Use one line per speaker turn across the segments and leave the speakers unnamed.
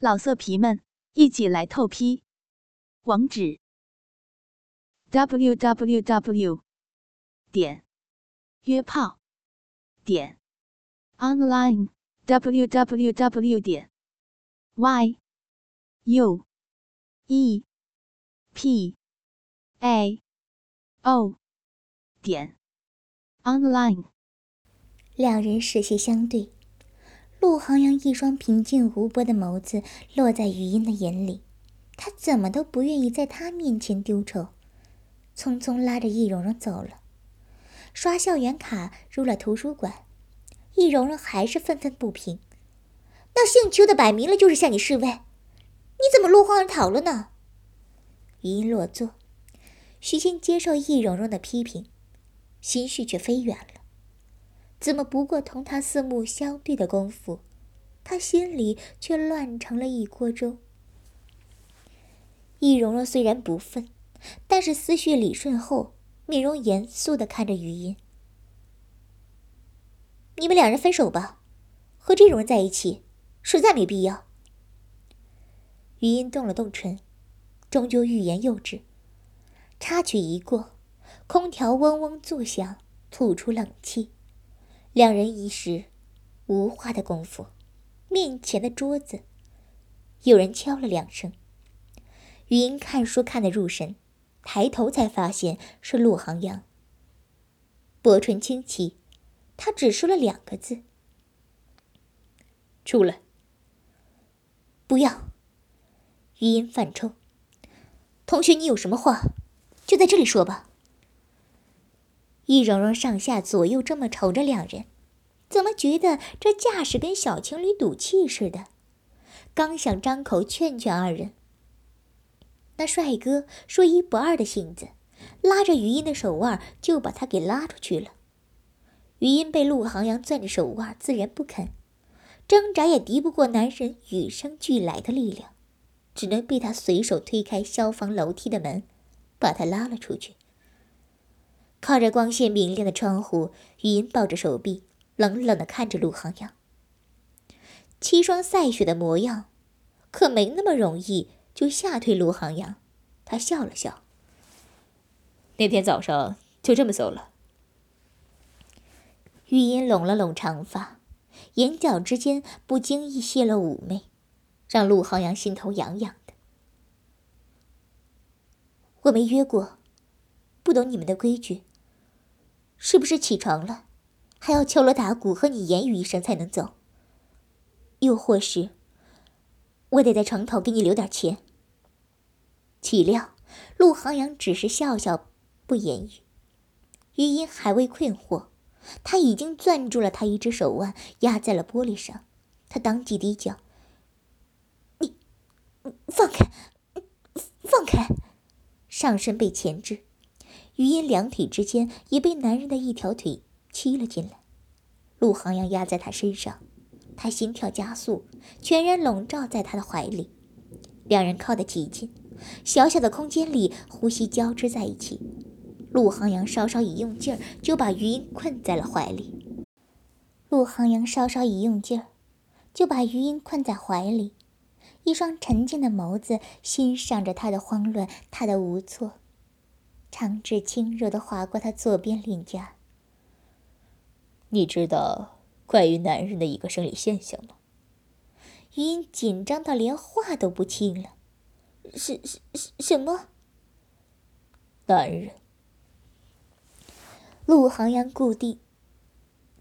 老色皮们，一起来透批！网址：w w w 点约炮点 online w w w 点 y u e p a o 点 online。
两人视线相对。陆航阳一双平静无波的眸子落在余音的眼里，他怎么都不愿意在他面前丢丑，匆匆拉着易容容走了。刷校园卡入了图书馆，易容容还是愤愤不平：“那姓邱的摆明了就是向你示威，你怎么落荒而逃了呢？”余音落座，虚心接受易容容的批评，心绪却飞远了。怎么不过同他四目相对的功夫，他心里却乱成了一锅粥。易容容虽然不忿，但是思绪理顺后，面容严肃的看着余音：“你们两人分手吧，和这种人在一起，实在没必要。”余音动了动唇，终究欲言又止。插曲一过，空调嗡嗡作响，吐出冷气。两人一时无话的功夫，面前的桌子有人敲了两声。余音看书看得入神，抬头才发现是陆航阳。薄唇轻启，他只说了两个字：“
出来。”
不要。余音犯抽：“同学，你有什么话，就在这里说吧。”易容容上下左右这么瞅着两人，怎么觉得这架势跟小情侣赌气似的？刚想张口劝劝二人，那帅哥说一不二的性子，拉着余音的手腕就把他给拉出去了。余音被陆航阳攥着手腕，自然不肯挣扎，也敌不过男人与生俱来的力量，只能被他随手推开消防楼梯的门，把他拉了出去。靠着光线明亮的窗户，余音抱着手臂，冷冷的看着陆航阳。七霜赛雪的模样，可没那么容易就吓退陆航阳。他笑了笑。
那天早上就这么走了。
余音拢了拢长发，眼角之间不经意泄露妩媚，让陆航阳心头痒痒的。我没约过，不懂你们的规矩。是不是起床了，还要敲锣打鼓和你言语一声才能走？又或是，我得在床头给你留点钱？岂料陆航阳只是笑笑，不言语。余音还未困惑，他已经攥住了他一只手腕，压在了玻璃上。他当即低叫：“你，放开，放开！”上身被钳制。余音两腿之间也被男人的一条腿踢了进来，陆航阳压在他身上，他心跳加速，全然笼罩在他的怀里，两人靠得极近，小小的空间里呼吸交织在一起。陆航阳稍稍一用劲儿，就把余音困在了怀里。陆航阳稍稍一用劲儿，就把余音困在怀里，一双沉静的眸子欣赏着他的慌乱，他的无措。长指轻柔的划过他左边脸颊。
你知道关于男人的一个生理现象吗？
余音紧张到连话都不清了。是是是什么？
男人。
陆航阳故地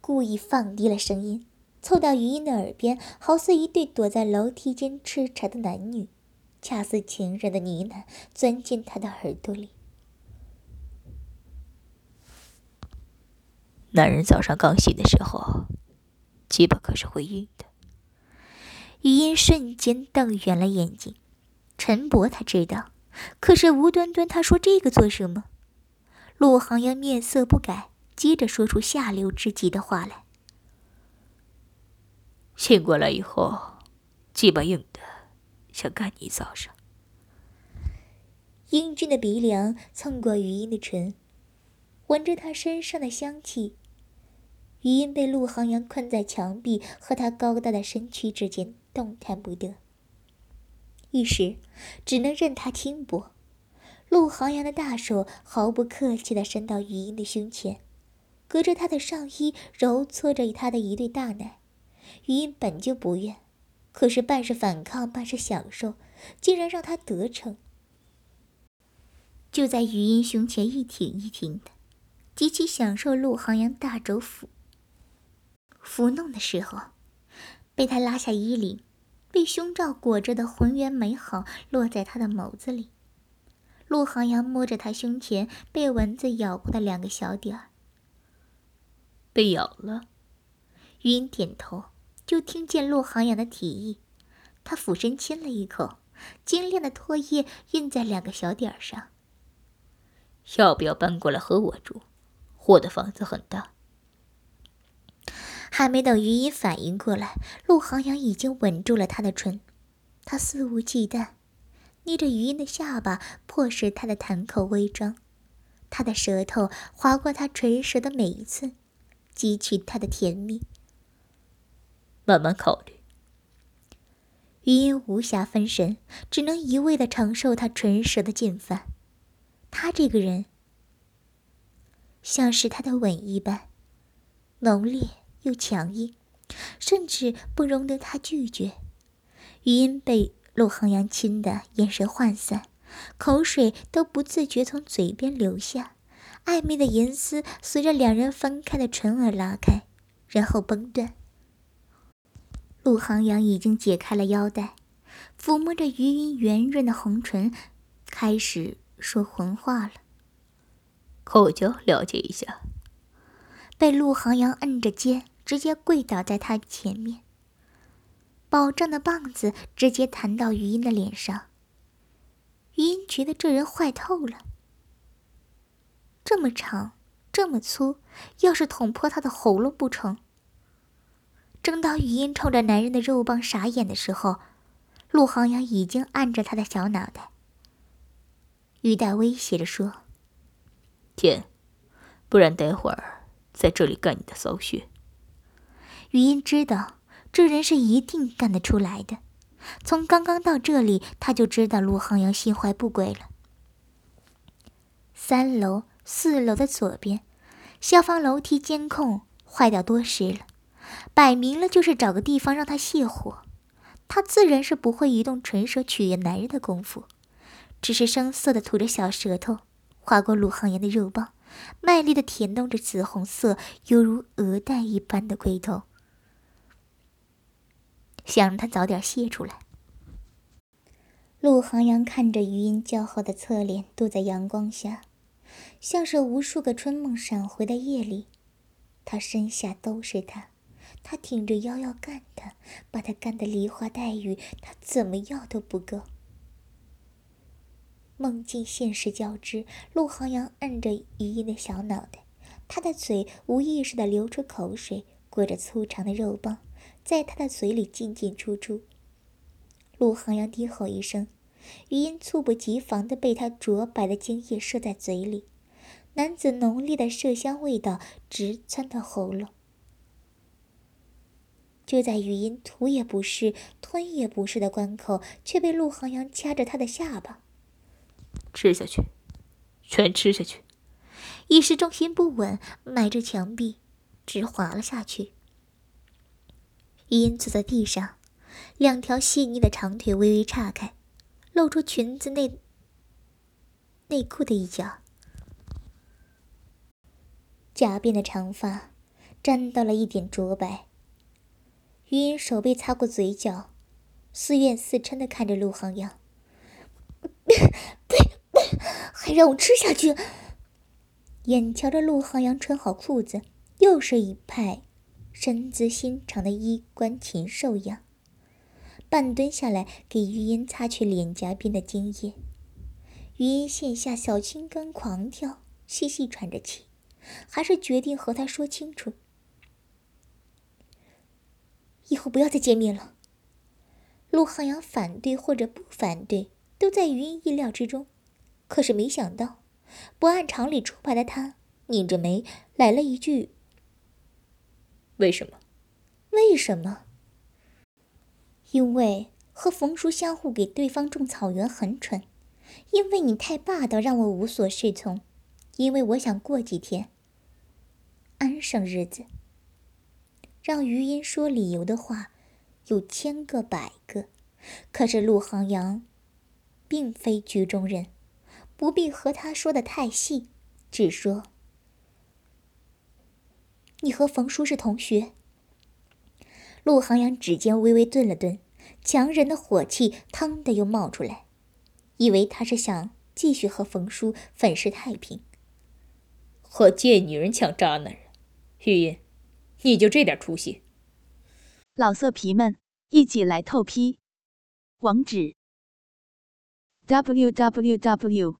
故意放低了声音，凑到余音的耳边，好似一对躲在楼梯间吃茶的男女，恰似情人的呢喃，钻进他的耳朵里。
男人早上刚醒的时候，鸡巴可是会硬的。
余音瞬间瞪圆了眼睛。陈伯他知道，可是无端端他说这个做什么？陆航阳面色不改，接着说出下流之极的话来：
醒过来以后，鸡巴硬的，想干你一早上。
英俊的鼻梁蹭过余音的唇，闻着他身上的香气。余音被陆航阳困在墙壁和他高大的身躯之间，动弹不得，一时只能任他轻薄。陆航阳的大手毫不客气地伸到余音的胸前，隔着他的上衣揉搓着他的一对大奶。余音本就不愿，可是半是反抗，半是享受，竟然让他得逞。就在余音胸前一挺一挺的，极其享受陆航阳大肘抚抚弄的时候，被他拉下衣领，被胸罩裹着的浑圆美好落在他的眸子里。陆航阳摸着他胸前被蚊子咬过的两个小点儿，
被咬了。
余音点头。就听见陆航阳的提议，他俯身亲了一口，精炼的唾液印在两个小点儿上。
要不要搬过来和我住？我的房子很大。
还没等余音反应过来，陆航阳已经吻住了她的唇，他肆无忌惮，捏着余音的下巴，迫使她的谈口微张，他的舌头划过她唇舌的每一寸，汲取她的甜蜜。
慢慢考虑。
余音无暇分神，只能一味的承受他唇舌的进犯。他这个人，像是他的吻一般，浓烈又强硬，甚至不容得他拒绝。余音被陆航阳亲的眼神涣散，口水都不自觉从嘴边流下，暧昧的银丝随着两人分开的唇而拉开，然后崩断。陆航阳已经解开了腰带，抚摸着余音圆润的红唇，开始说浑话了。
口交了解一下。
被陆航阳摁着肩，直接跪倒在他前面，饱胀的棒子直接弹到余音的脸上。余音觉得这人坏透了，这么长，这么粗，要是捅破他的喉咙不成？正当语音冲着男人的肉棒傻眼的时候，陆航阳已经按着他的小脑袋，语带威胁着说：“
天，不然待会儿在这里干你的骚穴。”
语音知道这人是一定干得出来的，从刚刚到这里他就知道陆航阳心怀不轨了。三楼、四楼的左边，消防楼梯监控坏掉多时了。摆明了就是找个地方让他泄火，他自然是不会移动唇舌取悦男人的功夫，只是生涩的吐着小舌头，划过陆航阳的肉棒，卖力的舔动着紫红色犹如鹅蛋一般的龟头，想让他早点泄出来。陆航阳看着余音姣好的侧脸，躲在阳光下，像是无数个春梦闪回的夜里，他身下都是他。他挺着腰要干他，把他干得梨花带雨，他怎么要都不够。梦境现实交织，陆航阳摁着余音的小脑袋，他的嘴无意识地流出口水，裹着粗长的肉棒，在他的嘴里进进出出。陆航阳低吼一声，余音猝不及防地被他浊白的精液射在嘴里，男子浓烈的麝香味道直窜到喉咙。就在语音吐也不是、吞也不是的关口，却被陆航阳掐着他的下巴，
吃下去，全吃下去。
一时重心不稳，埋着墙壁，直滑了下去。语音坐在地上，两条细腻的长腿微微岔开，露出裙子内内裤的一角，假辫的长发沾到了一点浊白。余音手背擦过嘴角，似怨似嗔的看着陆航阳，还让我吃下去。眼瞧着陆航阳穿好裤子，又是一派身姿纤长的衣冠禽兽样，半蹲下来给余音擦去脸颊边的精液。余音线下小心肝狂跳，细细喘着气，还是决定和他说清楚。以后不要再见面了。陆航阳反对或者不反对，都在余音意料之中。可是没想到，不按常理出牌的他，拧着眉来了一句：“
为什么？
为什么？因为和冯叔相互给对方种草原很蠢，因为你太霸道，让我无所适从。因为我想过几天安生日子。让余音说理由的话有千个百个，可是陆航阳并非局中人，不必和他说的太细，只说你和冯叔是同学。陆航阳指尖微微顿了顿，强忍的火气腾的又冒出来，以为他是想继续和冯叔粉饰太平。
和贱女人抢渣男人，玉音，你就这点出息？
老色皮们，一起来透批！网址：w w w.